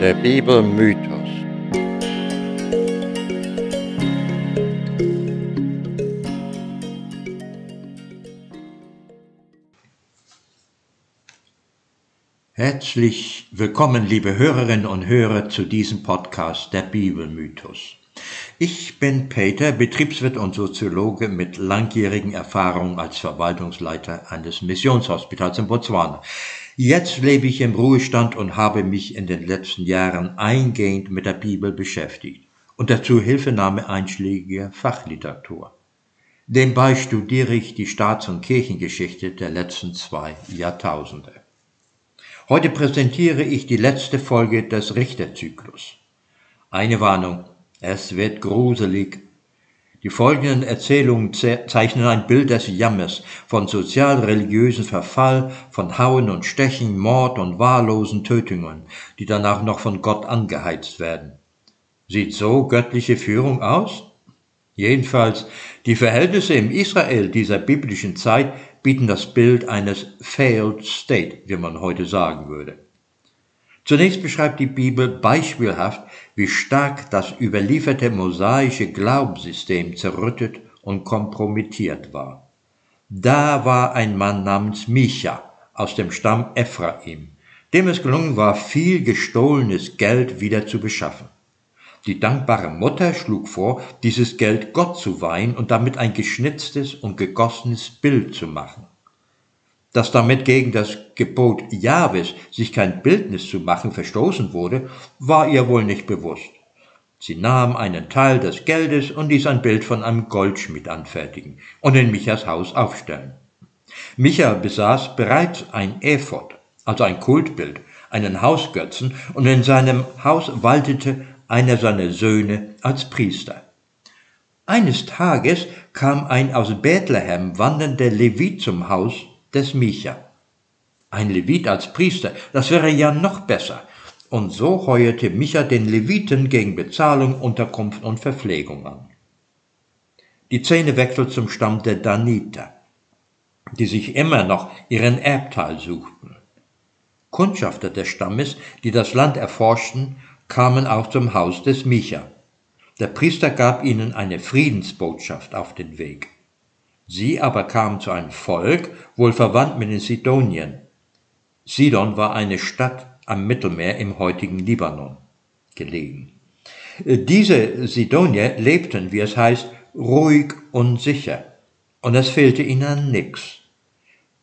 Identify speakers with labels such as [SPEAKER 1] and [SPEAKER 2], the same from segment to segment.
[SPEAKER 1] Der Bibelmythos.
[SPEAKER 2] Herzlich willkommen, liebe Hörerinnen und Hörer, zu diesem Podcast Der Bibelmythos. Ich bin Peter, Betriebswirt und Soziologe mit langjährigen Erfahrungen als Verwaltungsleiter eines Missionshospitals in Botswana. Jetzt lebe ich im Ruhestand und habe mich in den letzten Jahren eingehend mit der Bibel beschäftigt und dazu Hilfenahme einschlägiger Fachliteratur. Nebenbei studiere ich die Staats- und Kirchengeschichte der letzten zwei Jahrtausende. Heute präsentiere ich die letzte Folge des Richterzyklus. Eine Warnung, es wird gruselig die folgenden Erzählungen zeichnen ein Bild des Jammers, von sozial-religiösen Verfall, von Hauen und Stechen, Mord und wahllosen Tötungen, die danach noch von Gott angeheizt werden. Sieht so göttliche Führung aus? Jedenfalls, die Verhältnisse im Israel dieser biblischen Zeit bieten das Bild eines failed state, wie man heute sagen würde. Zunächst beschreibt die Bibel beispielhaft, wie stark das überlieferte mosaische Glaubenssystem zerrüttet und kompromittiert war. Da war ein Mann namens Micha aus dem Stamm Ephraim, dem es gelungen war, viel gestohlenes Geld wieder zu beschaffen. Die dankbare Mutter schlug vor, dieses Geld Gott zu weihen und damit ein geschnitztes und gegossenes Bild zu machen dass damit gegen das Gebot Jahwes, sich kein Bildnis zu machen, verstoßen wurde, war ihr wohl nicht bewusst. Sie nahm einen Teil des Geldes und ließ ein Bild von einem Goldschmied anfertigen und in Michas Haus aufstellen. Micha besaß bereits ein Ephod, also ein Kultbild, einen Hausgötzen, und in seinem Haus waltete einer seiner Söhne als Priester. Eines Tages kam ein aus Bethlehem wandernder Levit zum Haus des Micha. Ein Levit als Priester, das wäre ja noch besser. Und so heuerte Micha den Leviten gegen Bezahlung, Unterkunft und Verpflegung an. Die Szene wechselt zum Stamm der Daniter, die sich immer noch ihren Erbteil suchten. Kundschafter des Stammes, die das Land erforschten, kamen auch zum Haus des Micha. Der Priester gab ihnen eine Friedensbotschaft auf den Weg. Sie aber kamen zu einem Volk, wohl verwandt mit den Sidonien. Sidon war eine Stadt am Mittelmeer im heutigen Libanon gelegen. Äh, diese Sidonier lebten, wie es heißt, ruhig und sicher, und es fehlte ihnen an nix.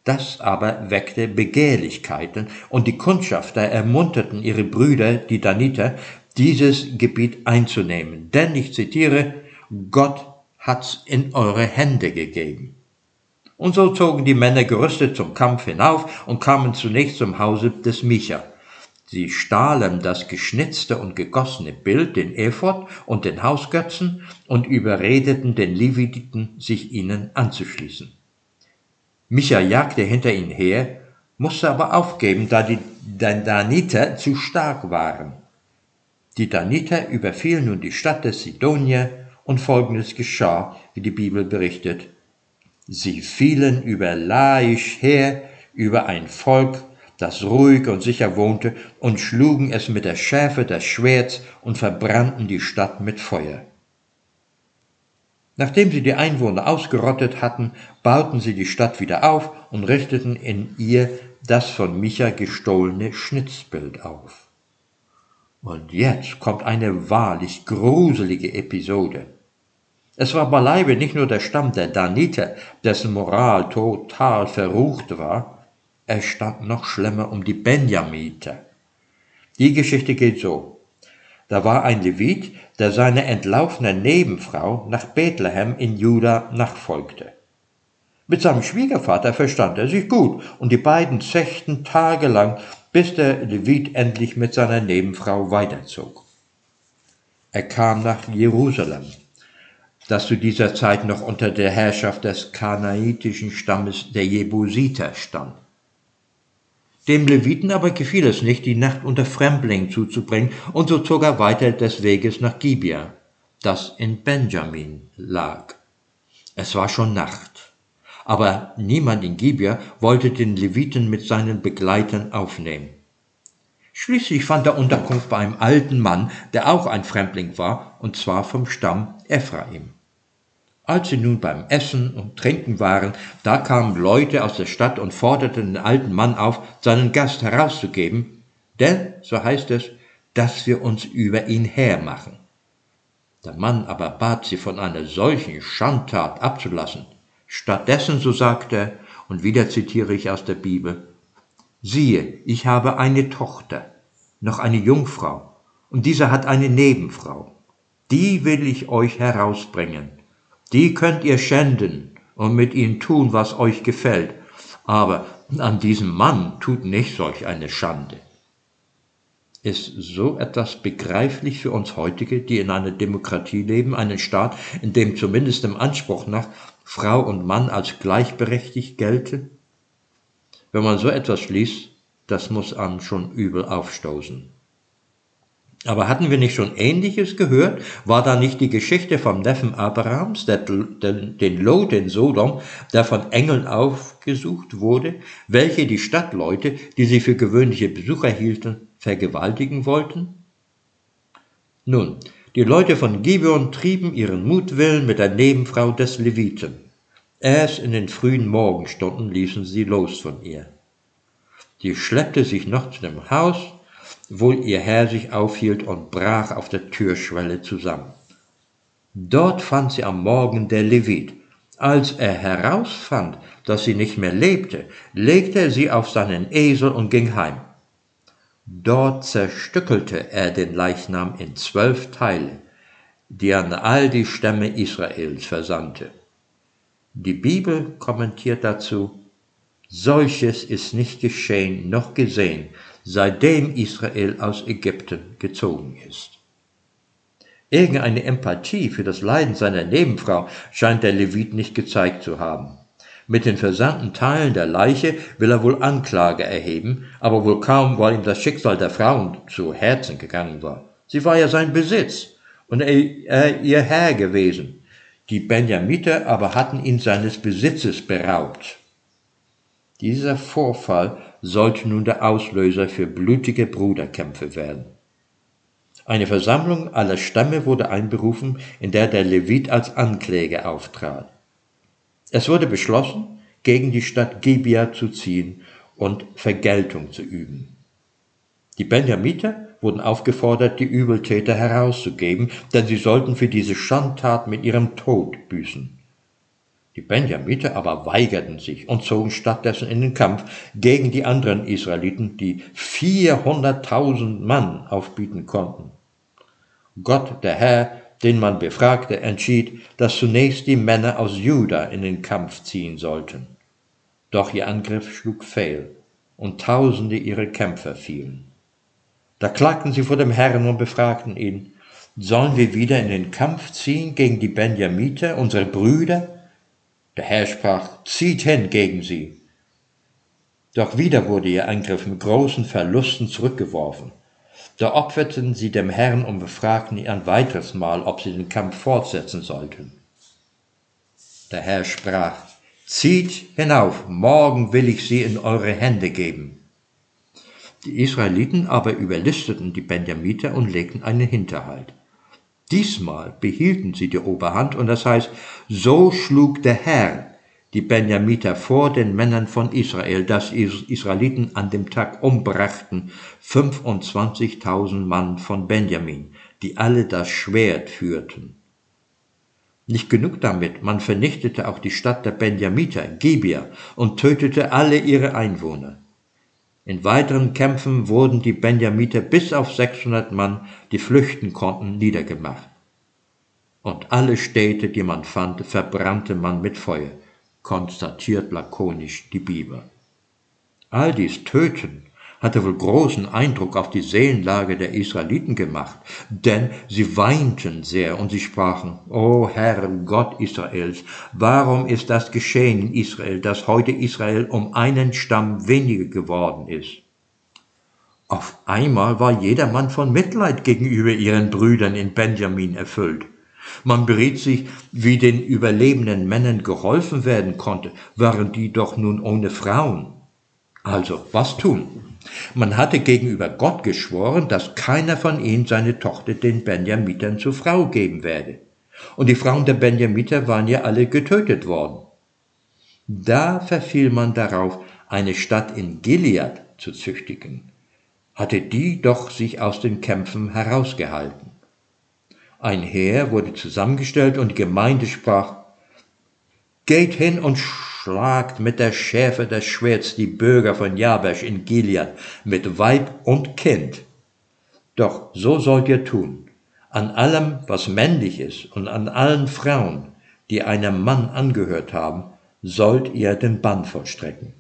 [SPEAKER 2] Das aber weckte Begehrlichkeiten, und die Kundschafter ermunterten ihre Brüder, die Daniter, dieses Gebiet einzunehmen. Denn, ich zitiere, Gott hat's in eure Hände gegeben. Und so zogen die Männer gerüstet zum Kampf hinauf und kamen zunächst zum Hause des Micha. Sie stahlen das geschnitzte und gegossene Bild, den Ephod und den Hausgötzen und überredeten den Leviten, sich ihnen anzuschließen. Micha jagte hinter ihnen her, musste aber aufgeben, da die Daniter zu stark waren. Die Daniter überfielen nun die Stadt des Sidonier und folgendes geschah, wie die Bibel berichtet. Sie fielen über Laisch her, über ein Volk, das ruhig und sicher wohnte, und schlugen es mit der Schärfe des Schwerts und verbrannten die Stadt mit Feuer. Nachdem sie die Einwohner ausgerottet hatten, bauten sie die Stadt wieder auf und richteten in ihr das von Micha gestohlene Schnitzbild auf. Und jetzt kommt eine wahrlich gruselige Episode. Es war beileibe nicht nur der Stamm der Daniter, dessen Moral total verrucht war, es stand noch schlimmer um die Benjamiter. Die Geschichte geht so. Da war ein Levit, der seiner entlaufenen Nebenfrau nach Bethlehem in Juda nachfolgte. Mit seinem Schwiegervater verstand er sich gut, und die beiden zechten tagelang, bis der Levit endlich mit seiner Nebenfrau weiterzog. Er kam nach Jerusalem das zu dieser Zeit noch unter der Herrschaft des kanaitischen Stammes der Jebusiter stand. Dem Leviten aber gefiel es nicht, die Nacht unter Fremdlingen zuzubringen, und so zog er weiter des Weges nach Gibea, das in Benjamin lag. Es war schon Nacht, aber niemand in Gibea wollte den Leviten mit seinen Begleitern aufnehmen. Schließlich fand er Unterkunft bei einem alten Mann, der auch ein Fremdling war, und zwar vom Stamm Ephraim. Als sie nun beim Essen und Trinken waren, da kamen Leute aus der Stadt und forderten den alten Mann auf, seinen Gast herauszugeben, denn, so heißt es, dass wir uns über ihn hermachen. Der Mann aber bat sie von einer solchen Schandtat abzulassen. Stattdessen, so sagte er, und wieder zitiere ich aus der Bibel, siehe, ich habe eine Tochter, noch eine Jungfrau, und diese hat eine Nebenfrau. Die will ich euch herausbringen. Die könnt ihr schänden und mit ihnen tun, was euch gefällt. Aber an diesem Mann tut nicht solch eine Schande. Ist so etwas begreiflich für uns heutige, die in einer Demokratie leben, einen Staat, in dem zumindest im Anspruch nach Frau und Mann als gleichberechtigt gelten? Wenn man so etwas liest, das muss einem schon übel aufstoßen. Aber hatten wir nicht schon Ähnliches gehört? War da nicht die Geschichte vom Neffen Abrahams, der, den, den Lot in Sodom, der von Engeln aufgesucht wurde, welche die Stadtleute, die sie für gewöhnliche Besucher hielten, vergewaltigen wollten? Nun, die Leute von Gibeon trieben ihren Mutwillen mit der Nebenfrau des Leviten. Erst in den frühen Morgenstunden ließen sie los von ihr. Sie schleppte sich noch zu dem Haus, wo ihr Herr sich aufhielt und brach auf der Türschwelle zusammen. Dort fand sie am Morgen der Levit. Als er herausfand, dass sie nicht mehr lebte, legte er sie auf seinen Esel und ging heim. Dort zerstückelte er den Leichnam in zwölf Teile, die an all die Stämme Israels versandte. Die Bibel kommentiert dazu, Solches ist nicht geschehen noch gesehen, seitdem Israel aus Ägypten gezogen ist. Irgendeine Empathie für das Leiden seiner Nebenfrau scheint der Levit nicht gezeigt zu haben. Mit den versandten Teilen der Leiche will er wohl Anklage erheben, aber wohl kaum, weil ihm das Schicksal der Frauen zu Herzen gegangen war. Sie war ja sein Besitz und er, ihr Herr gewesen. Die Benjamiter aber hatten ihn seines Besitzes beraubt. Dieser Vorfall sollte nun der Auslöser für blutige Bruderkämpfe werden. Eine Versammlung aller Stämme wurde einberufen, in der der Levit als Ankläger auftrat. Es wurde beschlossen, gegen die Stadt Gebia zu ziehen und Vergeltung zu üben. Die Benjamiter wurden aufgefordert, die Übeltäter herauszugeben, denn sie sollten für diese Schandtat mit ihrem Tod büßen. Die Benjamiter aber weigerten sich und zogen stattdessen in den Kampf gegen die anderen Israeliten, die 400.000 Mann aufbieten konnten. Gott, der Herr, den man befragte, entschied, dass zunächst die Männer aus Juda in den Kampf ziehen sollten. Doch ihr Angriff schlug fehl und tausende ihrer Kämpfer fielen. Da klagten sie vor dem Herrn und befragten ihn, sollen wir wieder in den Kampf ziehen gegen die Benjamiter, unsere Brüder? Der Herr sprach, zieht hin gegen sie. Doch wieder wurde ihr Angriff mit großen Verlusten zurückgeworfen. Da opferten sie dem Herrn und befragten ihn ein weiteres Mal, ob sie den Kampf fortsetzen sollten. Der Herr sprach, zieht hinauf, morgen will ich sie in eure Hände geben. Die Israeliten aber überlisteten die Benjamiter und legten einen Hinterhalt. Diesmal behielten sie die Oberhand und das heißt, so schlug der Herr die Benjamiter vor den Männern von Israel, dass Israeliten an dem Tag umbrachten 25.000 Mann von Benjamin, die alle das Schwert führten. Nicht genug damit, man vernichtete auch die Stadt der Benjamiter, Gibia, und tötete alle ihre Einwohner. In weiteren Kämpfen wurden die Benjamiter bis auf 600 Mann, die flüchten konnten, niedergemacht. Und alle Städte, die man fand, verbrannte man mit Feuer, konstatiert lakonisch die Bibel. All dies Töten hatte wohl großen Eindruck auf die Seelenlage der Israeliten gemacht, denn sie weinten sehr und sie sprachen, O Herr Gott Israels, warum ist das geschehen in Israel, dass heute Israel um einen Stamm weniger geworden ist? Auf einmal war jedermann von Mitleid gegenüber ihren Brüdern in Benjamin erfüllt. Man beriet sich, wie den überlebenden Männern geholfen werden konnte, waren die doch nun ohne Frauen. Also, was tun? Man hatte gegenüber Gott geschworen, dass keiner von ihnen seine Tochter den Benjamitern zur Frau geben werde. Und die Frauen der Benjamiter waren ja alle getötet worden. Da verfiel man darauf, eine Stadt in Gilead zu züchtigen, hatte die doch sich aus den Kämpfen herausgehalten. Ein Heer wurde zusammengestellt und die Gemeinde sprach, Geht hin und schlagt mit der Schärfe des Schwerts die Bürger von Jabesh in Gilead mit Weib und Kind. Doch so sollt ihr tun, an allem, was männlich ist und an allen Frauen, die einem Mann angehört haben, sollt ihr den Bann vollstrecken.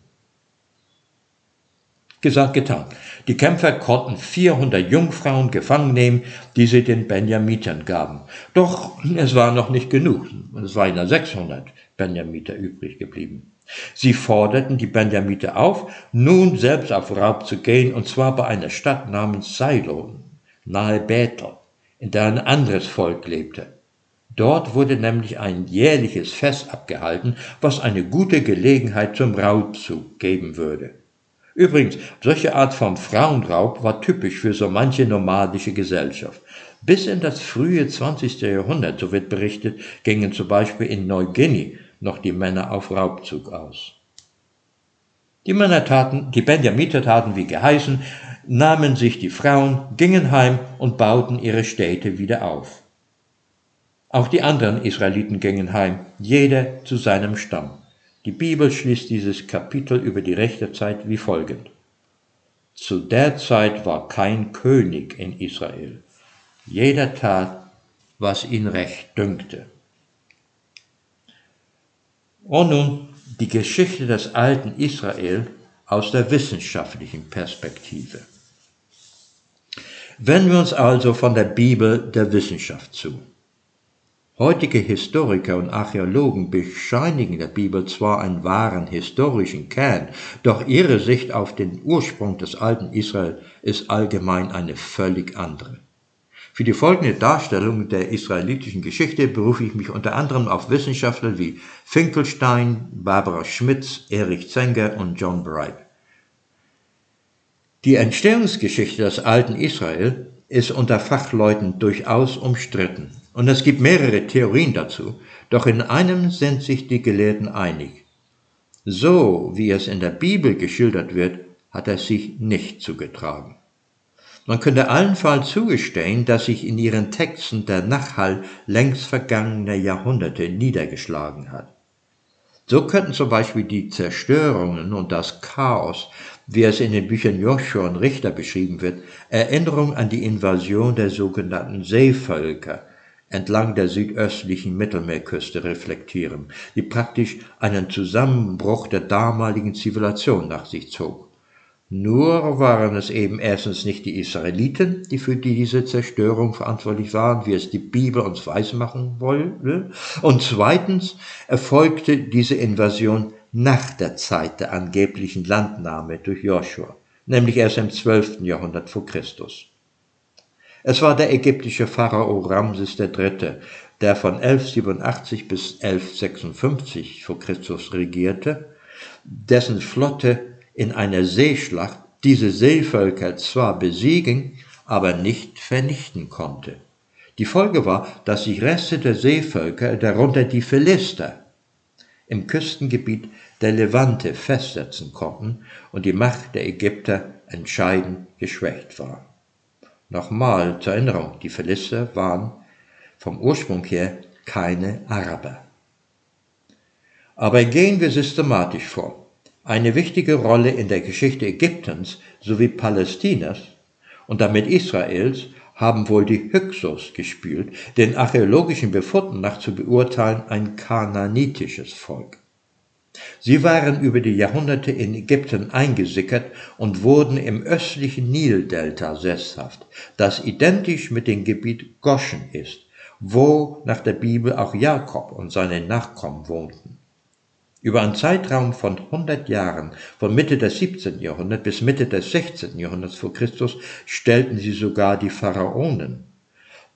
[SPEAKER 2] Gesagt, getan. Die Kämpfer konnten 400 Jungfrauen gefangen nehmen, die sie den Benjamitern gaben. Doch es war noch nicht genug. Es waren ja 600 Benjamiter übrig geblieben. Sie forderten die Benjamiter auf, nun selbst auf Raub zu gehen, und zwar bei einer Stadt namens Silo, nahe Bethel, in der ein anderes Volk lebte. Dort wurde nämlich ein jährliches Fest abgehalten, was eine gute Gelegenheit zum Raubzug geben würde. Übrigens, solche Art von Frauenraub war typisch für so manche nomadische Gesellschaft. Bis in das frühe 20. Jahrhundert, so wird berichtet, gingen zum Beispiel in Neuguinea noch die Männer auf Raubzug aus. Die Männer taten, die Benjamiter taten wie geheißen, nahmen sich die Frauen, gingen heim und bauten ihre Städte wieder auf. Auch die anderen Israeliten gingen heim, jeder zu seinem Stamm. Die Bibel schließt dieses Kapitel über die rechte Zeit wie folgend. Zu der Zeit war kein König in Israel. Jeder tat, was ihn recht dünkte. Und nun die Geschichte des alten Israel aus der wissenschaftlichen Perspektive. Wenden wir uns also von der Bibel der Wissenschaft zu. Heutige Historiker und Archäologen bescheinigen der Bibel zwar einen wahren historischen Kern, doch ihre Sicht auf den Ursprung des alten Israel ist allgemein eine völlig andere. Für die folgende Darstellung der israelitischen Geschichte berufe ich mich unter anderem auf Wissenschaftler wie Finkelstein, Barbara Schmitz, Erich Zenger und John Bright. Die Entstehungsgeschichte des alten Israel ist unter Fachleuten durchaus umstritten. Und es gibt mehrere Theorien dazu, doch in einem sind sich die Gelehrten einig. So wie es in der Bibel geschildert wird, hat es sich nicht zugetragen. Man könnte allenfalls zugestehen, dass sich in ihren Texten der Nachhall längst vergangener Jahrhunderte niedergeschlagen hat. So könnten zum Beispiel die Zerstörungen und das Chaos, wie es in den Büchern Joshua und Richter beschrieben wird, Erinnerung an die Invasion der sogenannten Seevölker entlang der südöstlichen Mittelmeerküste reflektieren, die praktisch einen Zusammenbruch der damaligen Zivilisation nach sich zog. Nur waren es eben erstens nicht die Israeliten, die für diese Zerstörung verantwortlich waren, wie es die Bibel uns weismachen wollte, und zweitens erfolgte diese Invasion nach der Zeit der angeblichen Landnahme durch Joshua, nämlich erst im 12. Jahrhundert vor Christus. Es war der ägyptische Pharao Ramses III., der von 1187 bis 1156 vor Christus regierte, dessen Flotte in einer Seeschlacht diese Seevölker zwar besiegen, aber nicht vernichten konnte. Die Folge war, dass sich Reste der Seevölker, darunter die Philister, im Küstengebiet der Levante festsetzen konnten und die Macht der Ägypter entscheidend geschwächt war. Nochmal zur Erinnerung, die Philister waren vom Ursprung her keine Araber. Aber gehen wir systematisch vor. Eine wichtige Rolle in der Geschichte Ägyptens sowie Palästinas und damit Israels haben wohl die Hyksos gespielt, den archäologischen Befunden nach zu beurteilen ein kananitisches Volk. Sie waren über die Jahrhunderte in Ägypten eingesickert und wurden im östlichen Nildelta sesshaft, das identisch mit dem Gebiet Goschen ist, wo nach der Bibel auch Jakob und seine Nachkommen wohnten. Über einen Zeitraum von 100 Jahren, von Mitte des 17. Jahrhunderts bis Mitte des 16. Jahrhunderts vor Christus, stellten sie sogar die Pharaonen.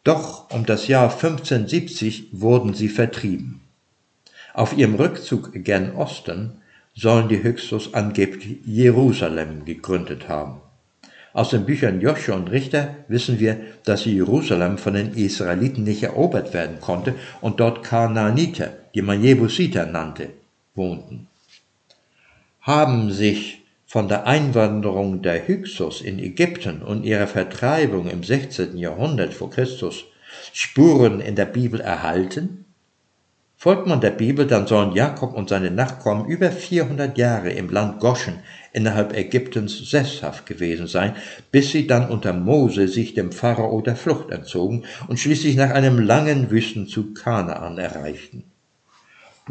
[SPEAKER 2] Doch um das Jahr 1570 wurden sie vertrieben. Auf ihrem Rückzug gen Osten sollen die Hyksos angeblich Jerusalem gegründet haben. Aus den Büchern Joshua und Richter wissen wir, dass Jerusalem von den Israeliten nicht erobert werden konnte und dort Kanaaniter, die man Jebusiter nannte, wohnten. Haben sich von der Einwanderung der Hyksos in Ägypten und ihrer Vertreibung im 16. Jahrhundert vor Christus Spuren in der Bibel erhalten? Folgt man der Bibel, dann sollen Jakob und seine Nachkommen über 400 Jahre im Land Goschen innerhalb Ägyptens sesshaft gewesen sein, bis sie dann unter Mose sich dem Pharao der Flucht entzogen und schließlich nach einem langen Wüstenzug Kanaan erreichten.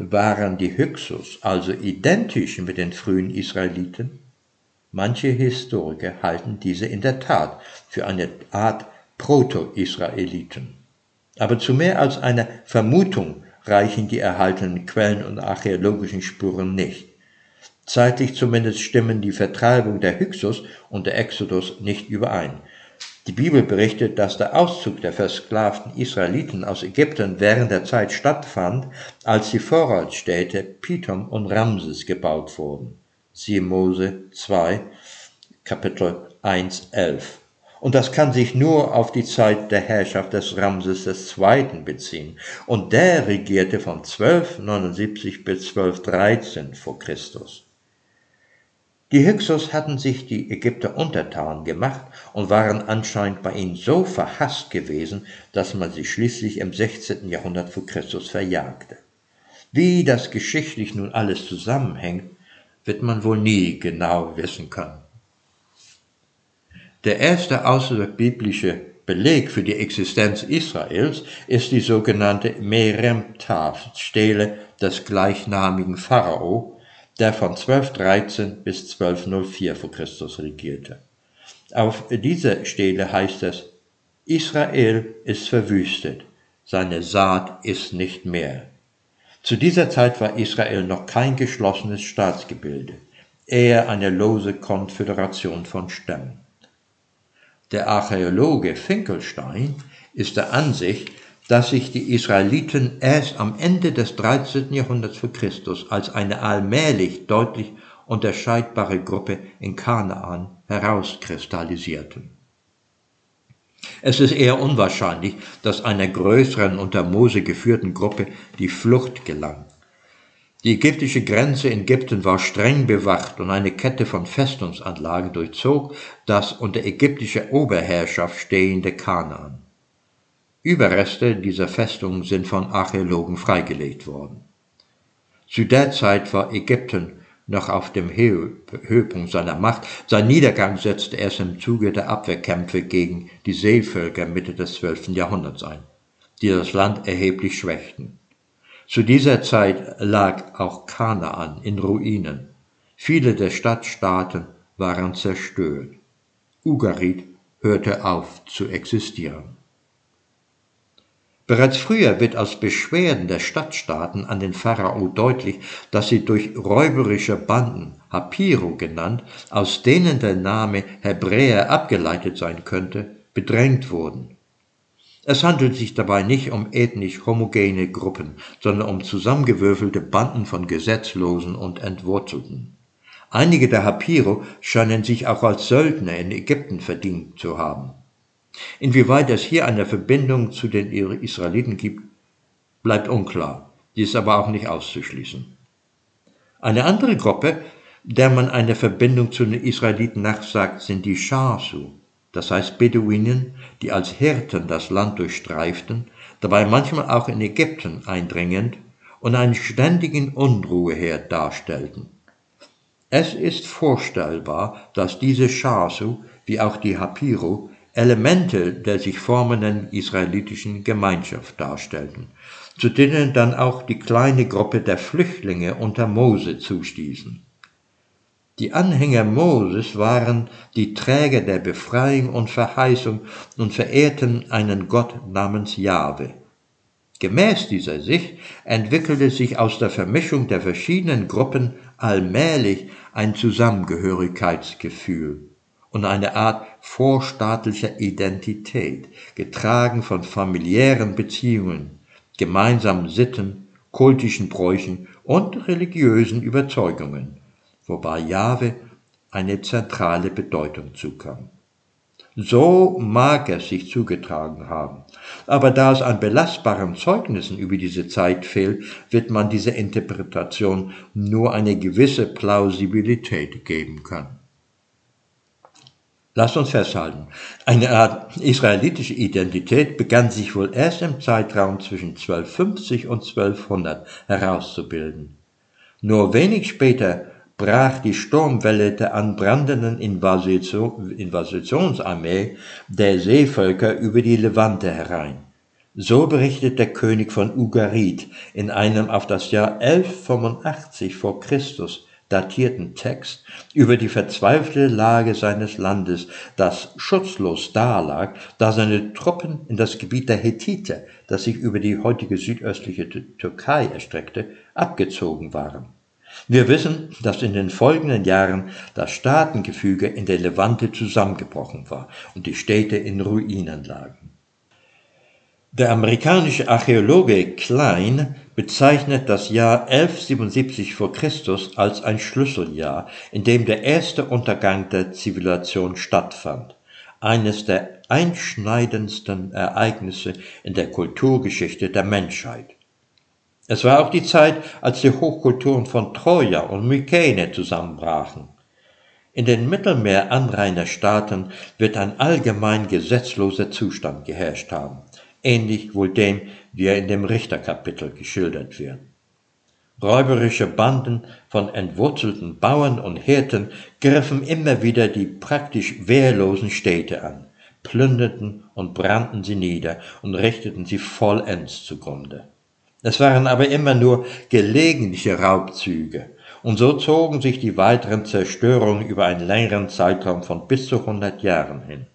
[SPEAKER 2] Waren die Hyksos also identisch mit den frühen Israeliten? Manche Historiker halten diese in der Tat für eine Art Proto-Israeliten. Aber zu mehr als einer Vermutung reichen die erhaltenen Quellen und archäologischen Spuren nicht. Zeitlich zumindest stimmen die Vertreibung der Hyksos und der Exodus nicht überein. Die Bibel berichtet, dass der Auszug der versklavten Israeliten aus Ägypten während der Zeit stattfand, als die Vorratsstädte Pithom und Ramses gebaut wurden. Siehe Mose 2, Kapitel 1, 11. Und das kann sich nur auf die Zeit der Herrschaft des Ramses II. beziehen. Und der regierte von 1279 bis 1213 vor Christus. Die Hyksos hatten sich die Ägypter untertan gemacht und waren anscheinend bei ihnen so verhasst gewesen, dass man sie schließlich im 16. Jahrhundert vor Christus verjagte. Wie das geschichtlich nun alles zusammenhängt, wird man wohl nie genau wissen können. Der erste außerbiblische Beleg für die Existenz Israels ist die sogenannte Meremtav-Stele des gleichnamigen Pharao, der von 1213 bis 1204 vor Christus regierte. Auf dieser Stele heißt es, Israel ist verwüstet, seine Saat ist nicht mehr. Zu dieser Zeit war Israel noch kein geschlossenes Staatsgebilde, eher eine lose Konföderation von Stämmen. Der Archäologe Finkelstein ist der Ansicht, dass sich die Israeliten erst am Ende des 13. Jahrhunderts vor Christus als eine allmählich deutlich unterscheidbare Gruppe in Kanaan herauskristallisierten. Es ist eher unwahrscheinlich, dass einer größeren unter Mose geführten Gruppe die Flucht gelang. Die ägyptische Grenze in Ägypten war streng bewacht und eine Kette von Festungsanlagen durchzog das unter ägyptischer Oberherrschaft stehende Kanaan. Überreste dieser Festungen sind von Archäologen freigelegt worden. Zu der Zeit war Ägypten noch auf dem Höhepunkt seiner Macht. Sein Niedergang setzte erst im Zuge der Abwehrkämpfe gegen die Seevölker Mitte des 12. Jahrhunderts ein, die das Land erheblich schwächten. Zu dieser Zeit lag auch Kanaan in Ruinen. Viele der Stadtstaaten waren zerstört. Ugarit hörte auf zu existieren. Bereits früher wird aus Beschwerden der Stadtstaaten an den Pharao deutlich, dass sie durch räuberische Banden, Hapiro genannt, aus denen der Name Hebräer abgeleitet sein könnte, bedrängt wurden. Es handelt sich dabei nicht um ethnisch homogene Gruppen, sondern um zusammengewürfelte Banden von Gesetzlosen und Entwurzelten. Einige der Hapiro scheinen sich auch als Söldner in Ägypten verdient zu haben. Inwieweit es hier eine Verbindung zu den Israeliten gibt, bleibt unklar. Die ist aber auch nicht auszuschließen. Eine andere Gruppe, der man eine Verbindung zu den Israeliten nachsagt, sind die Shasu das heißt Beduinen, die als Hirten das Land durchstreiften, dabei manchmal auch in Ägypten eindringend und einen ständigen Unruheherd darstellten. Es ist vorstellbar, dass diese Shasu, wie auch die Hapiro, Elemente der sich formenden israelitischen Gemeinschaft darstellten, zu denen dann auch die kleine Gruppe der Flüchtlinge unter Mose zustießen. Die Anhänger Moses waren die Träger der Befreiung und Verheißung und verehrten einen Gott namens Jahwe. Gemäß dieser Sicht entwickelte sich aus der Vermischung der verschiedenen Gruppen allmählich ein Zusammengehörigkeitsgefühl und eine Art vorstaatlicher Identität, getragen von familiären Beziehungen, gemeinsamen Sitten, kultischen Bräuchen und religiösen Überzeugungen, wobei Jahwe eine zentrale Bedeutung zukam. So mag es sich zugetragen haben. Aber da es an belastbaren Zeugnissen über diese Zeit fehlt, wird man dieser Interpretation nur eine gewisse Plausibilität geben können. Lasst uns festhalten, eine Art israelitische Identität begann sich wohl erst im Zeitraum zwischen 1250 und 1200 herauszubilden. Nur wenig später brach die Sturmwelle der anbrandenden Invasionsarmee der Seevölker über die Levante herein. So berichtet der König von Ugarit in einem auf das Jahr 1185 vor Christus datierten Text über die verzweifelte Lage seines Landes, das schutzlos dalag, da seine Truppen in das Gebiet der Hethiter, das sich über die heutige südöstliche Türkei erstreckte, abgezogen waren. Wir wissen, dass in den folgenden Jahren das Staatengefüge in der Levante zusammengebrochen war und die Städte in Ruinen lagen. Der amerikanische Archäologe Klein bezeichnet das Jahr 1177 vor Christus als ein Schlüsseljahr, in dem der erste Untergang der Zivilisation stattfand, eines der einschneidendsten Ereignisse in der Kulturgeschichte der Menschheit. Es war auch die Zeit, als die Hochkulturen von Troja und Mykene zusammenbrachen. In den Mittelmeeranrainerstaaten wird ein allgemein gesetzloser Zustand geherrscht haben, ähnlich wohl dem, wie er in dem Richterkapitel geschildert wird. Räuberische Banden von entwurzelten Bauern und Hirten griffen immer wieder die praktisch wehrlosen Städte an, plünderten und brannten sie nieder und richteten sie vollends zugrunde. Es waren aber immer nur gelegentliche Raubzüge, und so zogen sich die weiteren Zerstörungen über einen längeren Zeitraum von bis zu hundert Jahren hin.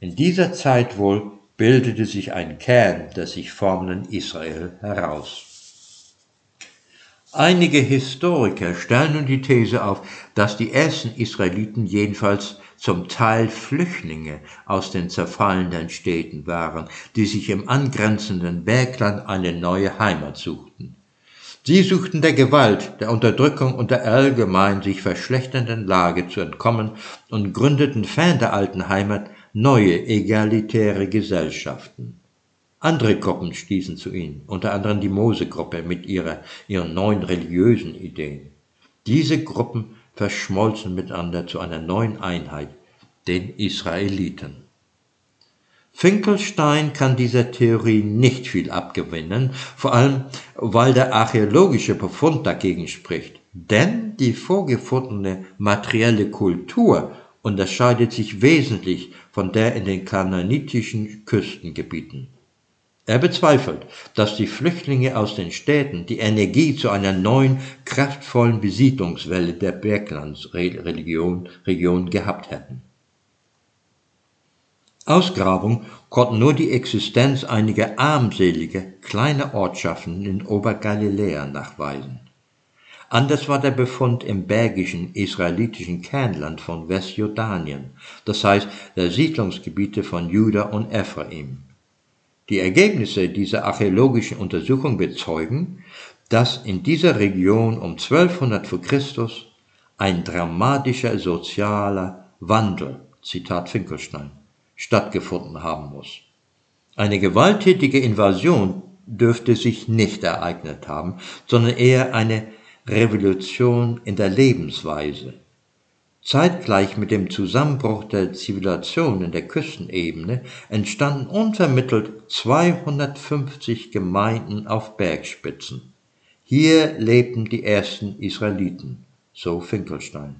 [SPEAKER 2] In dieser Zeit wohl bildete sich ein Kern des sich formenden Israel heraus. Einige Historiker stellen nun die These auf, dass die ersten Israeliten jedenfalls zum Teil Flüchtlinge aus den zerfallenden Städten waren, die sich im angrenzenden Bergland eine neue Heimat suchten. Sie suchten der Gewalt, der Unterdrückung und der allgemein sich verschlechternden Lage zu entkommen und gründeten fern der alten Heimat neue egalitäre Gesellschaften. Andere Gruppen stießen zu ihnen, unter anderem die Mose-Gruppe mit ihrer, ihren neuen religiösen Ideen. Diese Gruppen verschmolzen miteinander zu einer neuen Einheit, den Israeliten. Finkelstein kann dieser Theorie nicht viel abgewinnen, vor allem weil der archäologische Befund dagegen spricht. Denn die vorgefundene materielle Kultur unterscheidet sich wesentlich von der in den kanaanitischen Küstengebieten. Er bezweifelt, dass die Flüchtlinge aus den Städten die Energie zu einer neuen, kraftvollen Besiedlungswelle der Berglandsregion Region gehabt hätten. Ausgrabung konnten nur die Existenz einiger armseliger kleiner Ortschaften in Obergaliläa nachweisen. Anders war der Befund im bergischen israelitischen Kernland von Westjordanien, das heißt der Siedlungsgebiete von Juda und Ephraim. Die Ergebnisse dieser archäologischen Untersuchung bezeugen, dass in dieser Region um 1200 vor Christus ein dramatischer sozialer Wandel, Zitat Finkelstein, stattgefunden haben muss. Eine gewalttätige Invasion dürfte sich nicht ereignet haben, sondern eher eine Revolution in der Lebensweise, Zeitgleich mit dem Zusammenbruch der Zivilisation in der Küstenebene entstanden unvermittelt 250 Gemeinden auf Bergspitzen. Hier lebten die ersten Israeliten, so Finkelstein.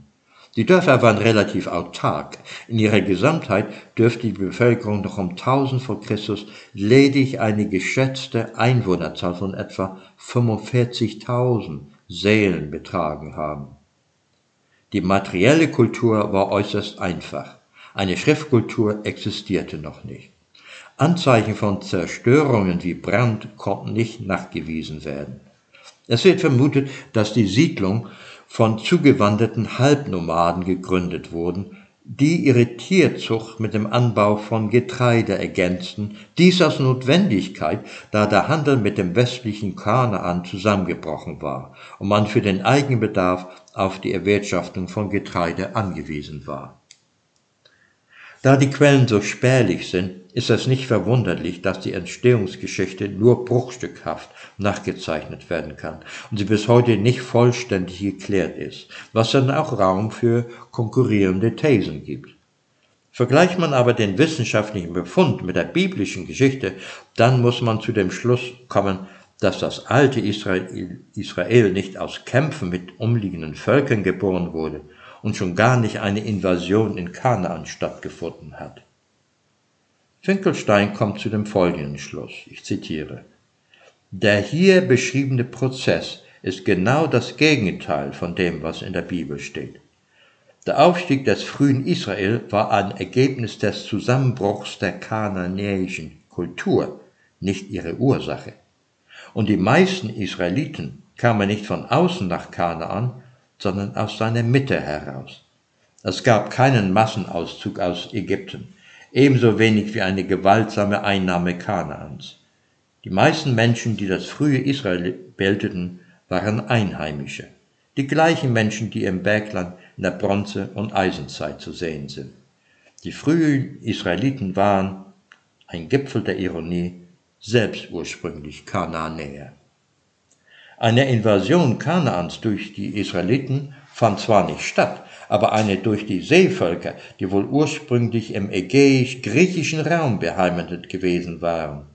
[SPEAKER 2] Die Dörfer waren relativ autark. In ihrer Gesamtheit dürfte die Bevölkerung noch um 1000 vor Christus ledig eine geschätzte Einwohnerzahl von etwa 45.000 Seelen betragen haben. Die materielle Kultur war äußerst einfach. Eine Schriftkultur existierte noch nicht. Anzeichen von Zerstörungen wie Brand konnten nicht nachgewiesen werden. Es wird vermutet, dass die Siedlung von zugewanderten Halbnomaden gegründet wurden, die ihre Tierzucht mit dem Anbau von Getreide ergänzten, dies aus Notwendigkeit, da der Handel mit dem westlichen Kanaan zusammengebrochen war und man für den Eigenbedarf auf die Erwirtschaftung von Getreide angewiesen war. Da die Quellen so spärlich sind, ist es nicht verwunderlich, dass die Entstehungsgeschichte nur bruchstückhaft nachgezeichnet werden kann und sie bis heute nicht vollständig geklärt ist, was dann auch Raum für konkurrierende Thesen gibt. Vergleicht man aber den wissenschaftlichen Befund mit der biblischen Geschichte, dann muss man zu dem Schluss kommen, dass das alte Israel, Israel nicht aus Kämpfen mit umliegenden Völkern geboren wurde und schon gar nicht eine Invasion in Kanaan stattgefunden hat. Finkelstein kommt zu dem folgenden Schluss, ich zitiere. Der hier beschriebene Prozess ist genau das Gegenteil von dem, was in der Bibel steht. Der Aufstieg des frühen Israel war ein Ergebnis des Zusammenbruchs der kananäischen Kultur, nicht ihre Ursache. Und die meisten Israeliten kamen nicht von außen nach Kanaan, sondern aus seiner Mitte heraus. Es gab keinen Massenauszug aus Ägypten, ebenso wenig wie eine gewaltsame Einnahme Kanaans. Die meisten Menschen, die das frühe Israel bildeten, waren Einheimische, die gleichen Menschen, die im Bergland in der Bronze- und Eisenzeit zu sehen sind. Die frühen Israeliten waren, ein Gipfel der Ironie, selbst ursprünglich Kanaanäer. Eine Invasion Kanaans durch die Israeliten fand zwar nicht statt, aber eine durch die Seevölker, die wohl ursprünglich im ägäisch-griechischen Raum beheimatet gewesen waren.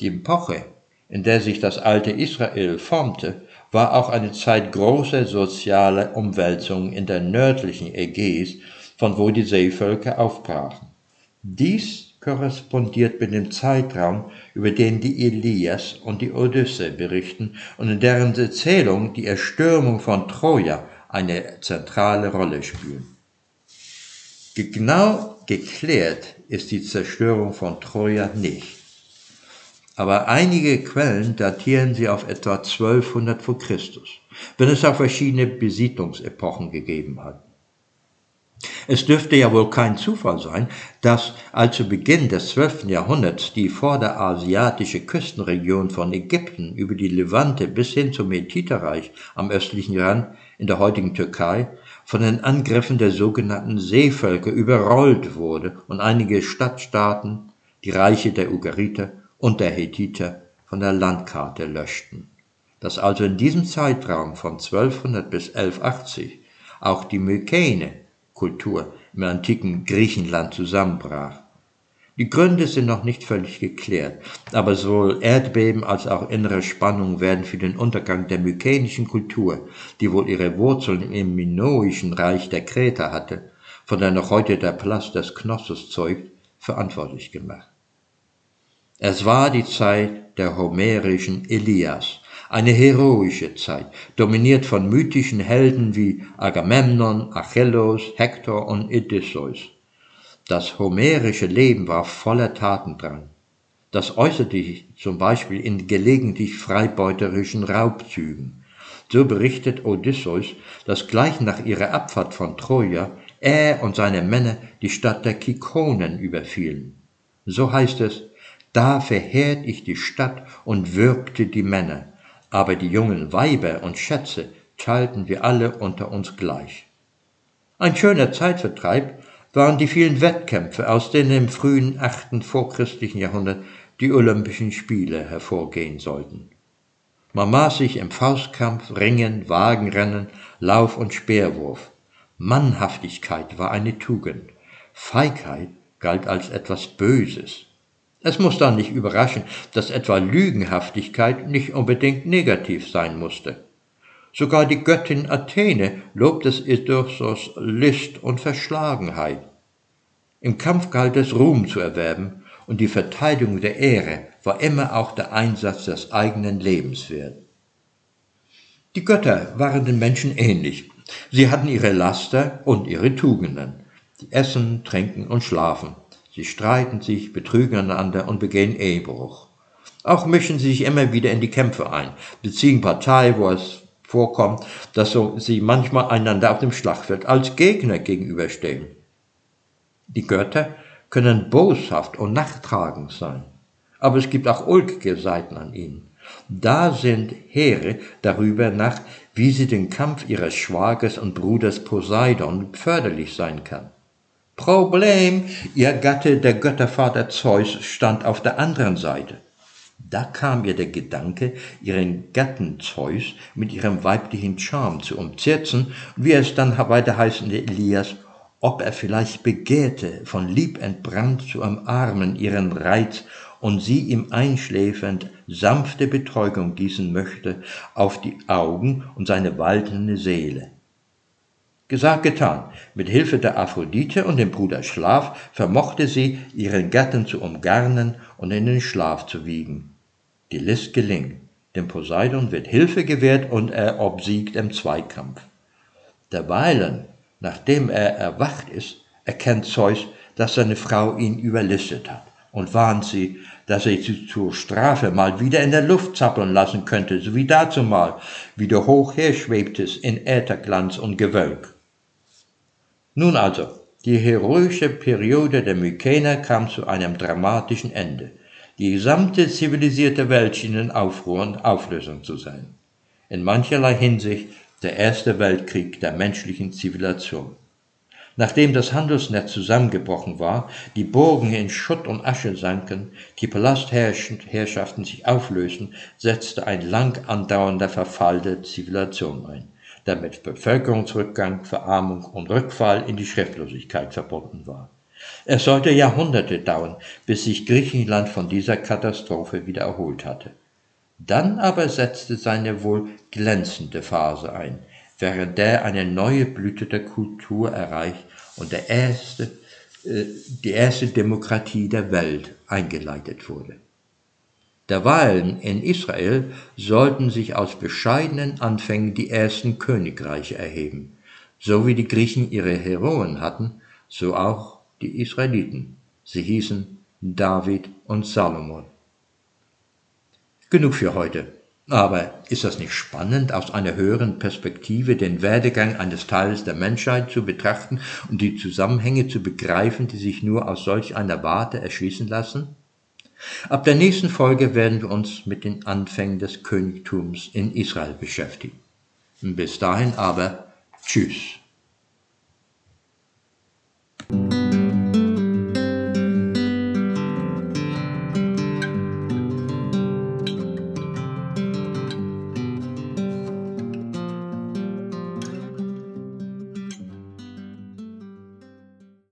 [SPEAKER 2] Die Epoche, in der sich das alte Israel formte, war auch eine Zeit großer sozialer Umwälzungen in der nördlichen Ägäis, von wo die Seevölker aufbrachen. Dies korrespondiert mit dem Zeitraum, über den die Elias und die Odyssee berichten und in deren Erzählung die Erstürmung von Troja eine zentrale Rolle spielen. Genau geklärt ist die Zerstörung von Troja nicht. Aber einige Quellen datieren sie auf etwa 1200 vor Christus, wenn es auch verschiedene Besiedlungsepochen gegeben hat. Es dürfte ja wohl kein Zufall sein, dass als zu Beginn des 12. Jahrhunderts die vorderasiatische Küstenregion von Ägypten über die Levante bis hin zum Methiterreich am östlichen Rand in der heutigen Türkei von den Angriffen der sogenannten Seevölker überrollt wurde und einige Stadtstaaten, die Reiche der Ugariter und der Hethiter, von der Landkarte löschten. Dass also in diesem Zeitraum von 1200 bis 1180 auch die Mykene Kultur im antiken Griechenland zusammenbrach. Die Gründe sind noch nicht völlig geklärt, aber sowohl Erdbeben als auch innere Spannungen werden für den Untergang der mykenischen Kultur, die wohl ihre Wurzeln im minoischen Reich der Kreter hatte, von der noch heute der Palast des Knossos zeugt, verantwortlich gemacht. Es war die Zeit der homerischen Elias, eine heroische Zeit, dominiert von mythischen Helden wie Agamemnon, Achilles, Hektor und Odysseus. Das homerische Leben war voller Tatendrang. Das äußerte sich zum Beispiel in gelegentlich freibeuterischen Raubzügen. So berichtet Odysseus, dass gleich nach ihrer Abfahrt von Troja er und seine Männer die Stadt der Kikonen überfielen. So heißt es, da verheert ich die Stadt und würgte die Männer aber die jungen Weiber und Schätze teilten wir alle unter uns gleich. Ein schöner Zeitvertreib waren die vielen Wettkämpfe, aus denen im frühen achten vorchristlichen Jahrhundert die Olympischen Spiele hervorgehen sollten. Man maß sich im Faustkampf, Ringen, Wagenrennen, Lauf- und Speerwurf. Mannhaftigkeit war eine Tugend, Feigheit galt als etwas Böses. Es muss dann nicht überraschen, dass etwa Lügenhaftigkeit nicht unbedingt negativ sein musste. Sogar die Göttin Athene lobt es Edursos List und Verschlagenheit. Im Kampf galt es Ruhm zu erwerben, und die Verteidigung der Ehre war immer auch der Einsatz des eigenen Lebens wert. Die Götter waren den Menschen ähnlich. Sie hatten ihre Laster und ihre Tugenden, die essen, trinken und schlafen. Sie streiten sich, betrügen einander und begehen Ehebruch. Auch mischen sie sich immer wieder in die Kämpfe ein, beziehen Partei, wo es vorkommt, dass so sie manchmal einander auf dem Schlachtfeld als Gegner gegenüberstehen. Die Götter können boshaft und nachtragend sein, aber es gibt auch ulkige Seiten an ihnen. Da sind Heere darüber nach, wie sie den Kampf ihres Schwagers und Bruders Poseidon förderlich sein kann. Problem, ihr Gatte, der Göttervater Zeus, stand auf der anderen Seite. Da kam ihr der Gedanke, ihren Gatten Zeus mit ihrem weiblichen Charme zu umzirzen, wie es dann weiter heißende Elias, ob er vielleicht begehrte, von Lieb entbrannt zu umarmen ihren Reiz und sie ihm einschläfernd sanfte Betäubung gießen möchte auf die Augen und seine waltende Seele. Gesagt, getan. Mit Hilfe der Aphrodite und dem Bruder Schlaf vermochte sie, ihren Gatten zu umgarnen und in den Schlaf zu wiegen. Die List gelingt. Dem Poseidon wird Hilfe gewährt und er obsiegt im Zweikampf. Derweilen, nachdem er erwacht ist, erkennt Zeus, dass seine Frau ihn überlistet hat und warnt sie, dass er sie zur Strafe mal wieder in der Luft zappeln lassen könnte, so wie dazumal, wie du hoch herschwebtest in Ätherglanz und Gewölk. Nun also, die heroische Periode der Mykener kam zu einem dramatischen Ende. Die gesamte zivilisierte Welt schien in Aufruhr und Auflösung zu sein. In mancherlei Hinsicht der erste Weltkrieg der menschlichen Zivilisation. Nachdem das Handelsnetz zusammengebrochen war, die Burgen in Schutt und Asche sanken, die Palastherrschaften sich auflösten, setzte ein lang andauernder Verfall der Zivilisation ein der mit Bevölkerungsrückgang, Verarmung und Rückfall in die Schriftlosigkeit verbunden war. Es sollte Jahrhunderte dauern, bis sich Griechenland von dieser Katastrophe wieder erholt hatte. Dann aber setzte seine wohl glänzende Phase ein, während der eine neue Blüte der Kultur erreicht und der erste, äh, die erste Demokratie der Welt eingeleitet wurde. Derweilen in Israel sollten sich aus bescheidenen Anfängen die ersten Königreiche erheben. So wie die Griechen ihre Heroen hatten, so auch die Israeliten. Sie hießen David und Salomon. Genug für heute. Aber ist das nicht spannend, aus einer höheren Perspektive den Werdegang eines Teils der Menschheit zu betrachten und die Zusammenhänge zu begreifen, die sich nur aus solch einer Warte erschließen lassen? Ab der nächsten Folge werden wir uns mit den Anfängen des Königtums in Israel beschäftigen. Bis dahin aber Tschüss.